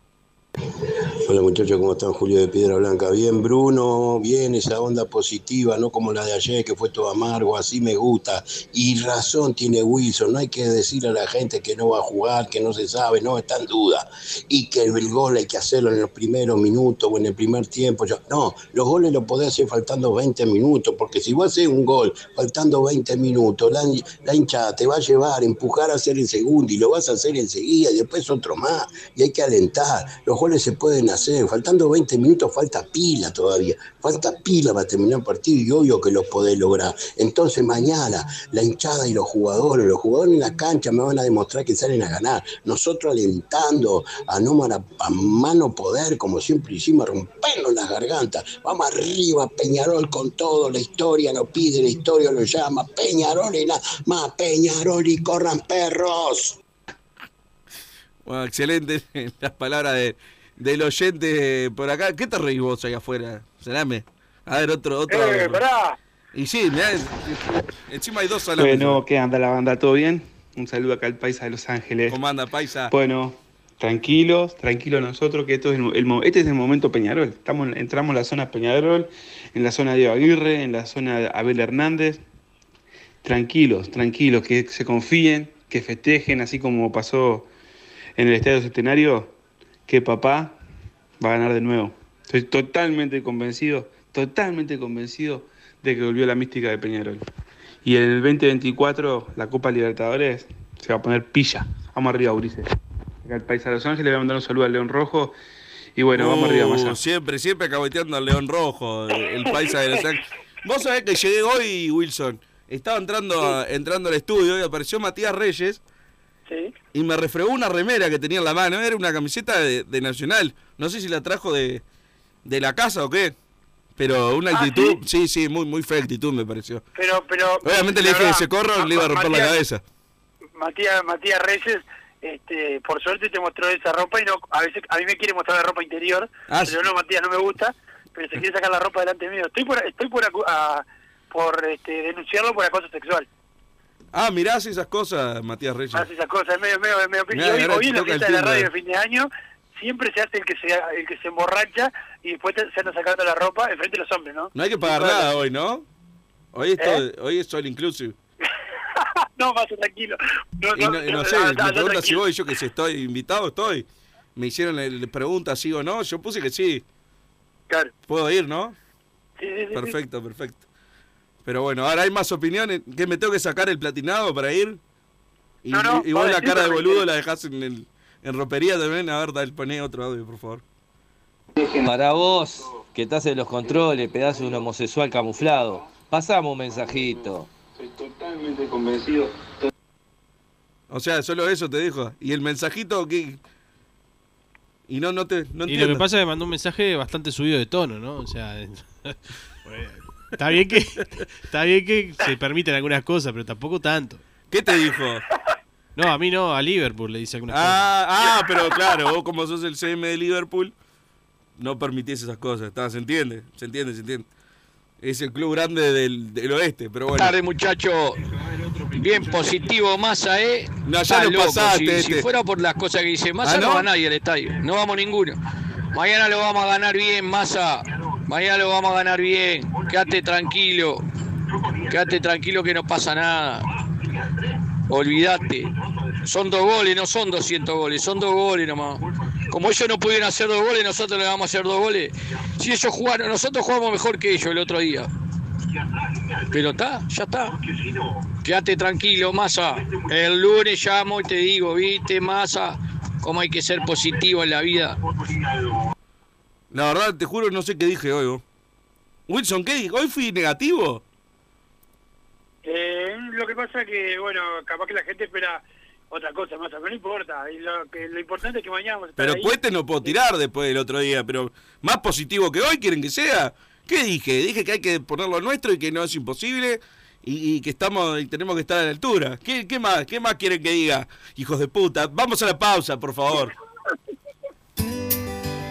Hola muchachos, ¿cómo están? Julio de Piedra Blanca. Bien, Bruno, bien esa onda positiva, no como la de ayer que fue todo amargo, así me gusta. Y razón tiene Wilson, no hay que decir a la gente que no va a jugar, que no se sabe, no está en duda. Y que el gol hay que hacerlo en los primeros minutos o en el primer tiempo. No, los goles los podés hacer faltando 20 minutos, porque si vos haces un gol faltando 20 minutos, la, la hinchada te va a llevar, empujar a hacer el segundo y lo vas a hacer enseguida y después otro más. Y hay que alentar. Los goles se pueden hacer. Faltando 20 minutos falta pila todavía. Falta pila para terminar el partido y obvio que lo podés lograr. Entonces mañana la hinchada y los jugadores, los jugadores en la cancha me van a demostrar que salen a ganar. Nosotros alentando a no a mano poder, como siempre hicimos, rompernos las gargantas. Vamos arriba, Peñarol con todo. La historia lo pide, la historia lo llama. Peñarol y nada más. Peñarol y corran perros. Bueno, excelente las palabras de, del oyente por acá. ¿Qué te reís vos ahí afuera? Salame. A ver, otro, otro. Eh, pará. Y sí, mirá, es- encima hay dos salames. Bueno, ¿qué anda la banda? ¿Todo bien? Un saludo acá al Paisa de Los Ángeles. ¿Cómo anda, paisa? Bueno, tranquilos, tranquilos nosotros, que esto es el, este es el momento Peñarol. Estamos, entramos en la zona Peñarol, en la zona de Aguirre, en la zona de Abel Hernández. Tranquilos, tranquilos, que se confíen, que festejen, así como pasó en el Estadio Centenario, que papá va a ganar de nuevo. Estoy totalmente convencido, totalmente convencido de que volvió la mística de Peñarol. Y en el 2024, la Copa Libertadores se va a poner pilla. Vamos arriba, Ulises. Acá el país de Los Ángeles, le voy a mandar un saludo al León Rojo. Y bueno, vamos arriba, Uh, más allá. Siempre, siempre caboteando al León Rojo, el, paisa de Los Ángeles. Vos sabés que llegué hoy, Wilson. Estaba entrando, a- entrando al estudio y apareció Matías Reyes. Sí. Y me refregó una remera que tenía en la mano. Era una camiseta de, de Nacional. No sé si la trajo de, de la casa o qué. Pero una Ah, actitud, sí, sí, muy, muy fea actitud me pareció. Pero, pero. Obviamente le dije que se corra, le iba a romper la cabeza. Matías, Matías Reyes, este, por suerte te mostró esa ropa y no, a veces a mí me quiere mostrar la ropa interior, Ah, pero no, Matías, no me gusta, pero se quiere sacar la ropa delante mío. Estoy por, estoy por, a- por este, denunciarlo por acoso sexual. Ah, mirás esas cosas, Matías Reyes. Hace esas cosas, es medio, medio, medio Mirá, hoy, ahora hoy te en la toca el fiesta de la radio de fin de año siempre se hace el que se el que se emborracha y después te- se anda sacando la ropa enfrente de los hombres, ¿no? No hay que pagar Bueno. nada hoy, ¿no? Hoy es, ¿Eh? todo- hoy es all inclusive. no, más tranquilo. No, Y no, y no sé, anda- me anda pregunta si tranquilo. voy, yo que si estoy invitado, estoy. Me hicieron el pregunta sí o no, yo puse que sí. Claro. Puedo ir, ¿no? Sí, sí, sí, Perfecto, perfecto. Pero bueno, ahora hay más opiniones. ¿Qué me tengo que sacar el platinado para ir? Y, No, no, y vos la cara de boludo la dejás en, el, en ropería también. A ver, dale, poné otro audio, por favor. Para vos, que estás en los controles, pedazo de un homosexual camuflado, pasamos un mensajito. Estoy totalmente convencido. O sea, solo eso te dijo. ¿Y el mensajito que Y no, no te. No y entiendo. lo que pasa es que mandó un mensaje bastante subido de tono, ¿no? O sea, está bien que está bien que se permiten algunas cosas, pero tampoco tanto. ¿Qué te dijo? No, a mí no, a Liverpool le dice algunas Ah, ah, pero claro, vos como sos el CM de Liverpool, no permitís esas cosas. Está, ¿Se entiende? Se entiende, se entiende. Es el club grande del, del oeste, pero bueno. tarde, muchacho. Bien positivo Massa, ¿eh? No, ya lo pasaste, Si, este. si fuera por las cosas que dice Massa, ¿Ah, no? no? va nadie al estadio. No vamos ninguno. Mañana lo vamos a ganar bien, Massa. Mañana lo vamos a ganar bien. Quédate tranquilo. Quédate tranquilo que no pasa nada. Olvídate. Son dos goles, no son 200 goles, son dos goles nomás. Como ellos no pudieron hacer dos goles, nosotros le vamos a hacer dos goles. Si ellos jugaron, nosotros jugamos mejor que ellos el otro día. Pero está, ya está. Quédate tranquilo, Massa. El lunes llamo y te digo, viste, Massa, cómo hay que ser positivo en la vida. La verdad, te juro, no sé qué dije hoy. vos. Wilson, ¿qué dije? ¿Hoy fui negativo? Eh, lo que pasa que, bueno, capaz que la gente espera otra cosa más, pero no importa. Y lo, que, lo importante es que mañana vamos a estar Pero ahí. no puedo tirar después del otro día, pero más positivo que hoy quieren que sea. ¿Qué dije? Dije que hay que ponerlo nuestro y que no es imposible y, y que estamos y tenemos que estar a la altura. ¿Qué, qué más? ¿Qué más quieren que diga? Hijos de puta. Vamos a la pausa, por favor.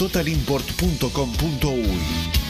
www.totalimport.com.uy.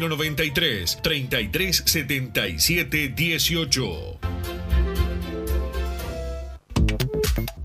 093 33 77 18.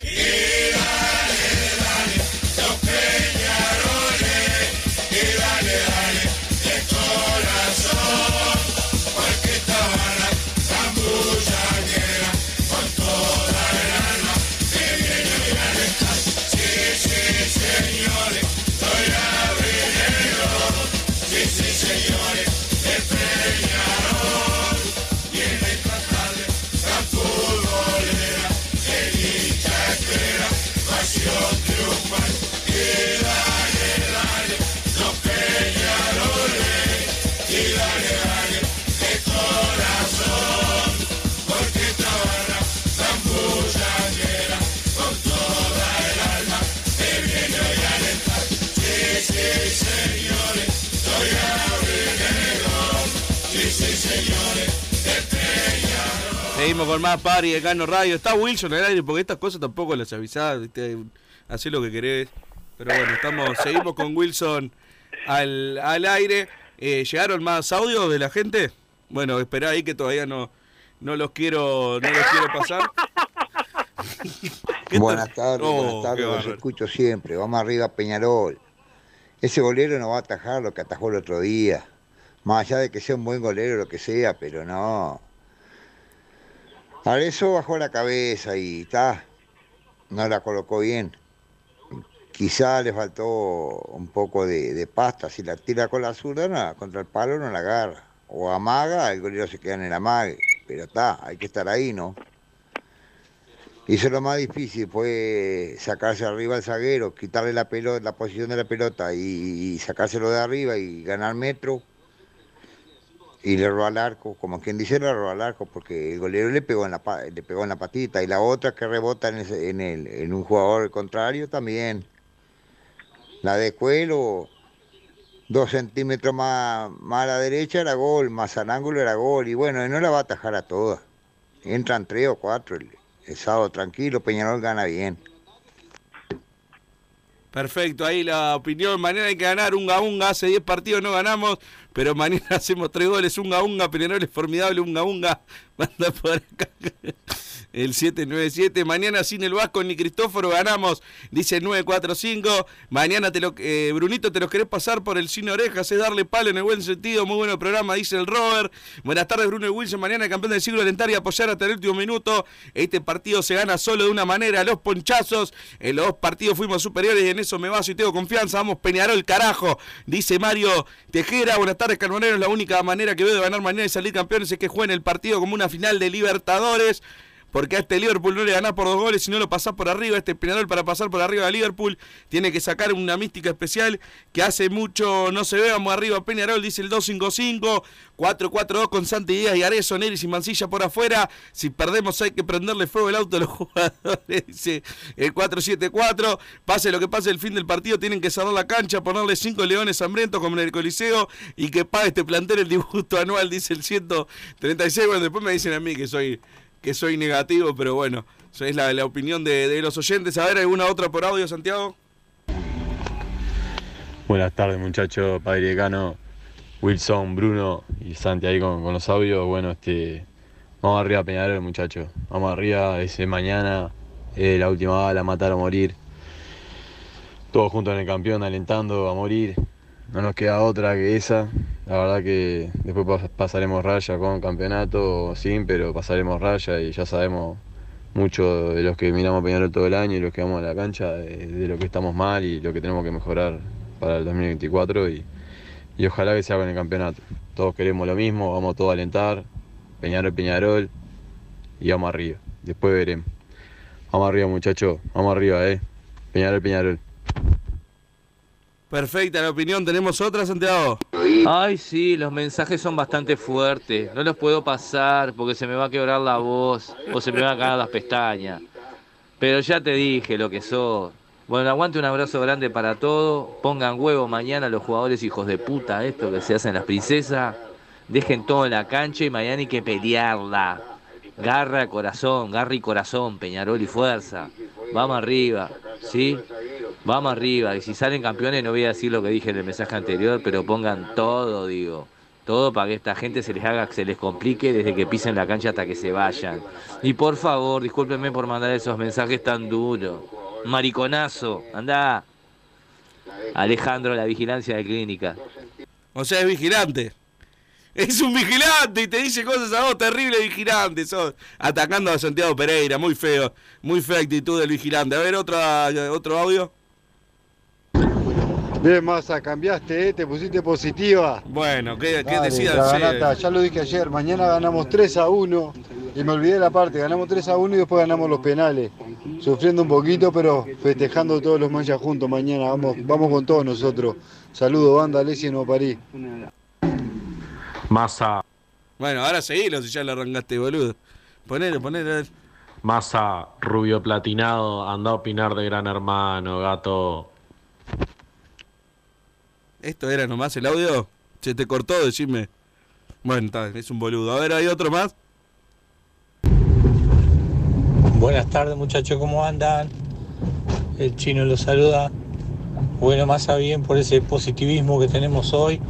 Y Seguimos con más Pari de Cano Radio. Está Wilson en el aire porque estas cosas tampoco las avisás. ¿viste? Hacé lo que querés. Pero bueno, estamos, seguimos con Wilson al, al aire. Eh, ¿Llegaron más audios de la gente? Bueno, esperá ahí que todavía no, no los quiero no los quiero pasar. ¿Qué Buenas tardes, Oh, buenas tardes, qué los escucho siempre. Vamos arriba Peñarol. Ese golero no va a atajar lo que atajó el otro día. Más allá de que sea un buen golero, lo que sea, pero no. A eso bajó la cabeza y está. No la colocó bien. Quizá le faltó un poco de, pasta. Si la tira con la zurda, no, contra el palo no la agarra. O amaga, el golero se queda en el amague. Pero está, hay que estar ahí, ¿no? Hizo lo más difícil, fue sacarse arriba al zaguero, quitarle la pelota, la posición de la pelota y sacárselo de arriba y ganar metro. Y le robó al arco, como quien dice, le robó al arco, porque el golero le pegó en la, le pegó en la patita. Y la otra que rebota en, el, en un jugador contrario también. La de Cuelo, dos centímetros más, más a la derecha era gol, más al ángulo era gol. Y bueno, y no la va a atajar a todas. Entran tres o cuatro. El sábado tranquilo, Peñarol gana bien. Perfecto, ahí la opinión. Mañana hay que ganar unga unga. Hace 10 partidos no ganamos, pero mañana hacemos 3 goles. Unga unga, Peñarol es formidable. Unga unga. Manda por acá. El 797. Mañana sin el Vasco ni Cristóforo ganamos. Dice el 945. Mañana te lo, eh, Brunito, te los querés pasar por el cine orejas. Es darle palo en el buen sentido. Muy bueno programa, dice el Robert. Buenas tardes, Bruno Wilson. Mañana campeón del siglo alentar y apoyar hasta el último minuto. Este partido se gana solo de una manera. Los ponchazos. En los dos partidos fuimos superiores y en eso me baso y tengo confianza. Vamos, Peñarol, carajo. Dice Mario Tejera. Buenas tardes, Carboneros. La única manera que veo de ganar mañana y salir campeones es que jueguen el partido como una final de Libertadores. Porque a este Liverpool no le ganás por dos goles si no lo pasás por arriba. Este Peñarol para pasar por arriba de Liverpool tiene que sacar una mística especial que hace mucho no se ve. Vamos arriba Peñarol, dice el 255. 4-4-2 con Santi Díaz y Arezo, Neris y Mancilla por afuera. Si perdemos hay que prenderle fuego el auto a los jugadores, dice el 4-7-4. Pase lo que pase el fin del partido, tienen que cerrar la cancha, ponerle cinco leones hambrientos como en el Coliseo y que pague este plantel el dibujo anual, dice el 136. Bueno, después me dicen a mí que soy, que soy negativo, pero bueno, es la, opinión de, los oyentes. A ver, ¿alguna otra por audio, Santiago? Buenas tardes muchachos, Padre Decano, Wilson, Bruno y Santi ahí con, con los audios. Bueno, este, vamos arriba a Peñarol muchachos, vamos arriba, ese mañana, eh, la última bala, matar o morir. Todos juntos en el campeón, alentando a morir. No nos queda otra que esa. La verdad que después pas- pasaremos raya con campeonato o sin, pero pasaremos raya y ya sabemos mucho de los que miramos Peñarol todo el año y los que vamos a la cancha, de, lo que estamos mal y lo que tenemos que mejorar para el 2024 y, y ojalá que sea con el campeonato. Todos queremos lo mismo, vamos todos a alentar, Peñarol, Peñarol y vamos arriba. Después veremos. Vamos arriba muchachos, vamos arriba, eh. Peñarol, Peñarol. Perfecta la opinión. ¿Tenemos otra, Santiago? Ay, sí, los mensajes son bastante fuertes. No los puedo pasar porque se me va a quebrar la voz o se me van a caer las pestañas. Pero ya te dije lo que sos. Bueno, aguante un abrazo grande para todos. Pongan huevo mañana los jugadores hijos de puta, esto que se hacen las princesas. Dejen todo en la cancha y mañana hay que pelearla. Garra, corazón, garra y corazón, Peñarol y fuerza. Vamos arriba, ¿sí? Vamos arriba. Y si salen campeones, no voy a decir lo que dije en el mensaje anterior, pero pongan todo, digo. Todo para que esta gente se les haga, se les complique desde que pisen la cancha hasta que se vayan. Y por favor, discúlpenme por mandar esos mensajes tan duros. Mariconazo, anda. Alejandro, la vigilancia de clínica. O sea, es vigilante. Es un vigilante y te dice cosas a vos, terrible vigilante. Sos atacando a Santiago Pereira, muy feo. Muy fea actitud del vigilante. A ver, otra, otro audio. Bien, Massa, cambiaste, ¿eh? te pusiste positiva. Bueno, ¿qué, qué Dale, decías? la Sí. ganata, ya lo dije ayer, mañana ganamos 3 a 1 y me olvidé la parte, ganamos 3 a 1 y después ganamos los penales. Sufriendo un poquito, pero festejando todos los manchas juntos mañana, vamos, vamos con todos nosotros. Saludos, banda, Alessi en París. Massa, Bueno, ahora seguilo si ya lo arrancaste, boludo. Ponelo, ponelo. a ver. Massa, rubio platinado, anda a opinar de Gran Hermano, gato. ¿Esto era nomás el audio? ¿Se te cortó? Decime. Bueno, es un boludo. A ver, ¿hay otro más? Buenas tardes muchachos, ¿cómo andan? El chino los saluda. Bueno, más a bien por ese positivismo que tenemos hoy.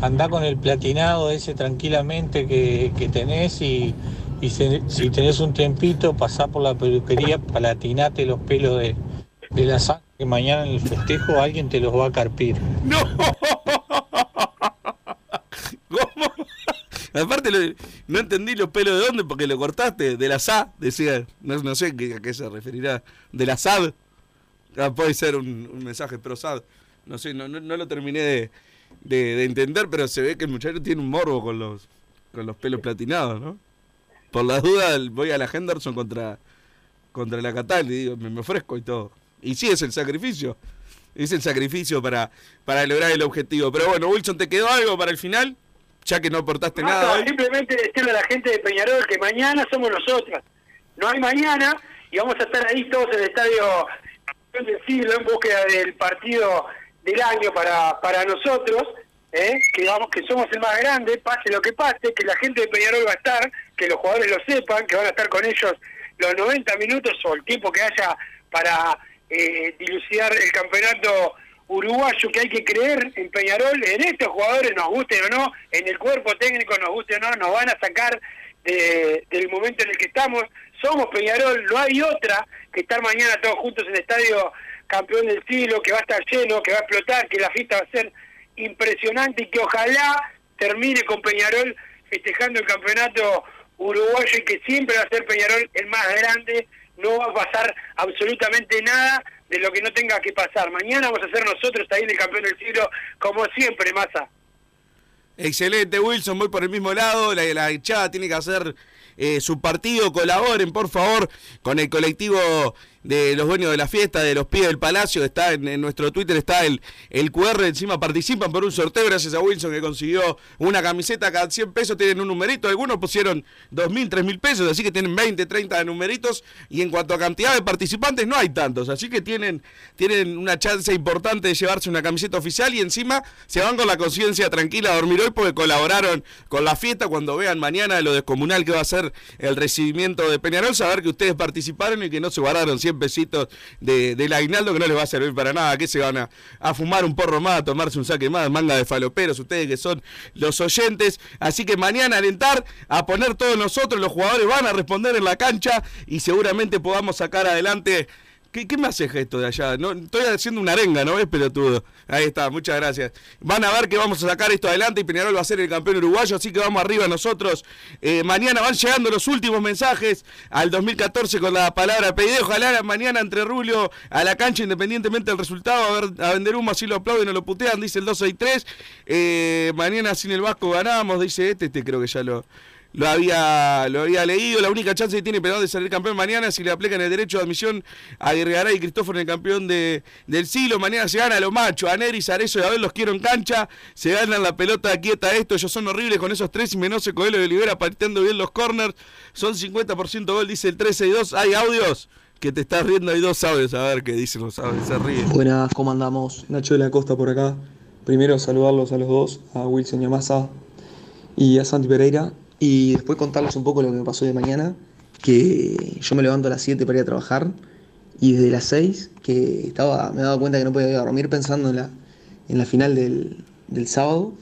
Andá con el platinado ese tranquilamente que, tenés y, si tenés un tiempito, pasá por la peluquería, platinate los pelos de, de la sangre, que mañana en el festejo alguien te los va a carpir. ¡No! ¿Cómo? Aparte, no entendí los pelos de dónde porque lo cortaste. De la SA, decía. No, no sé a qué se referirá. De la SAD. Ah, puede ser un, mensaje pro SAD. No sé, no, lo terminé de, de- de entender, pero se ve que el muchacho tiene un morbo con los, con los pelos platinados, ¿no? Por la duda, voy a la Henderson contra, contra la Catal y digo, me, me ofrezco y todo. Y sí, es el sacrificio. Es el sacrificio para, para lograr el objetivo. Pero bueno, Wilson, ¿te quedó algo para el final? Ya que no aportaste No, nada no, hoy. simplemente decirle a la gente de Peñarol que mañana somos nosotros. No hay mañana y vamos a estar ahí todos en el estadio del siglo en búsqueda del partido del año para, para nosotros. ¿eh? que vamos que somos el más grande, pase lo que pase, que la gente de Peñarol va a estar, que los jugadores lo sepan, que van a estar con ellos los 90 minutos o el tiempo que haya para eh, dilucidar el campeonato uruguayo, que hay que creer en Peñarol, en estos jugadores, nos guste o no, en el cuerpo técnico, nos guste o no, nos van a sacar de- del momento en el que estamos. Somos Peñarol, no hay otra que estar mañana todos juntos en el estadio campeón del siglo, que va a estar lleno, que va a explotar, que la fiesta va a ser impresionante y que ojalá termine con Peñarol festejando el campeonato uruguayo y que siempre va a ser Peñarol el más grande, no va a pasar absolutamente nada de lo que no tenga que pasar. Mañana vamos a ser nosotros ahí el campeón del siglo, como siempre, Massa. Excelente, Wilson, voy por el mismo lado. La, la hinchada tiene que hacer eh, su partido, colaboren por favor con el colectivo de los dueños de la fiesta, de los pies del palacio, está en, nuestro Twitter, está el, el QR, encima participan por un sorteo gracias a Wilson que consiguió una camiseta cada 100 pesos, tienen un numerito, algunos pusieron 2.000, 3.000 pesos, así que tienen 20, 30 de numeritos y en cuanto a cantidad de participantes no hay tantos, así que tienen, tienen una chance importante de llevarse una camiseta oficial y encima se van con la conciencia tranquila a dormir hoy porque colaboraron con la fiesta cuando vean mañana lo descomunal que va a ser el recibimiento de Peñarol, saber que ustedes participaron y que no se guardaron 100 pesitos de, del aguinaldo que no les va a servir para nada, que se van a, a fumar un porro más, a tomarse un saque más, manga de faloperos, ustedes que son los oyentes, así que mañana alentar a poner todos nosotros, los jugadores van a responder en la cancha y seguramente podamos sacar adelante ¿Qué, ¿Qué me hace gesto de allá? No, estoy haciendo una arenga, ¿no ves, pelotudo? Ahí está, muchas gracias. Van a ver que vamos a sacar esto adelante y Peñarol va a ser el campeón uruguayo, así que vamos arriba nosotros. Eh, mañana van llegando los últimos mensajes al 2014 con la palabra pedido. Ojalá mañana entre Rulio a la cancha, independientemente del resultado, a, ver, a vender humo, así lo aplauden o lo putean, dice el 263. Eh, mañana sin el Vasco ganamos, dice este, este creo que ya lo lo había, lo había leído. La única chance que tiene Peñarol de salir campeón mañana si le aplican el derecho de admisión a Guerregaray y Cristóforo el campeón de, del siglo. Mañana se gana a los machos, a Neris, Arezo y a ver los quiero en cancha. Se ganan la pelota quieta esto. Ellos son horribles con esos tres y Menose, Coelho de Olivera pateando bien los corners. Son 50% gol, dice el 13 y 2. Hay audios que te estás riendo. Hay dos audios. A ver qué dicen los audios. Se ríen. Buenas, ¿cómo andamos? Nacho de la Costa por acá. Primero saludarlos a los dos, a Wilson Yamasa y a Santi Pereira. Y después contarles un poco lo que me pasó de mañana, que yo me levanto a las 7 para ir a trabajar y desde las 6 que estaba, me he dado cuenta que no podía dormir pensando en la, en la final del, del sábado.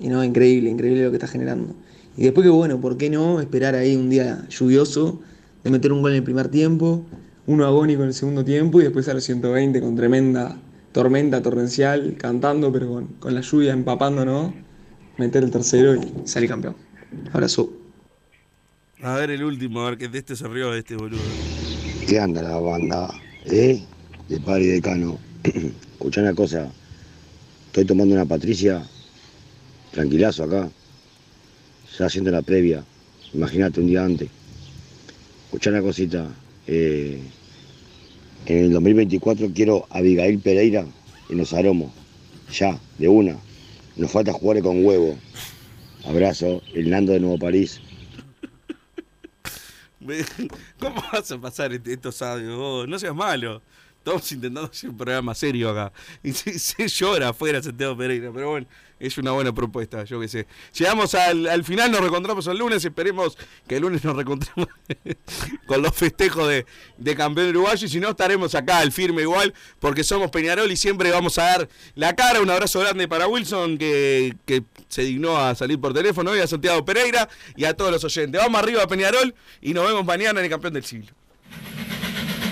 Y no, increíble, increíble lo que está generando. Y después que bueno, ¿por qué no esperar ahí un día lluvioso, de meter un gol en el primer tiempo, uno agónico en el segundo tiempo y después a los 120 con tremenda tormenta torrencial, cantando, pero con, con la lluvia empapándonos, meter el tercero y salir campeón. Abrazo. A ver el último, a ver que de este se rió de este boludo. ¿Qué anda la banda? ¿Eh? De padre y decano. Escuchá una cosa. Estoy tomando una Patricia. Tranquilazo acá. Ya haciendo la previa. Imagínate un día antes. Escuchá una cosita. Eh, en el 2024 quiero a Abigail Pereira en los aromos. Ya, de una. Nos falta jugar con huevo. Abrazo, el Nando de Nuevo París. ¿Cómo vas a pasar est- estos audios? vos? No seas malo. Estamos intentando hacer un programa serio acá. Y se, llora afuera Santiago Pereira. Pero bueno, es una buena propuesta, yo qué sé. Llegamos al, al final, nos reencontramos el lunes. Esperemos que el lunes nos reencontremos con los festejos de, de campeón uruguayo. Y si no, estaremos acá al firme igual, porque somos Peñarol y siempre vamos a dar la cara. Un abrazo grande para Wilson, que, que se dignó a salir por teléfono hoy, a Santiago Pereira y a todos los oyentes. Vamos arriba, Peñarol, y nos vemos mañana en el campeón del siglo.